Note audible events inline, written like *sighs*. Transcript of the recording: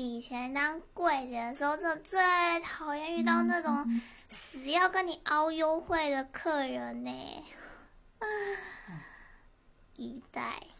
以前当柜姐的时候就最讨厌遇到那种死要跟你凹优惠的客人呢。啊 *sighs* 一代。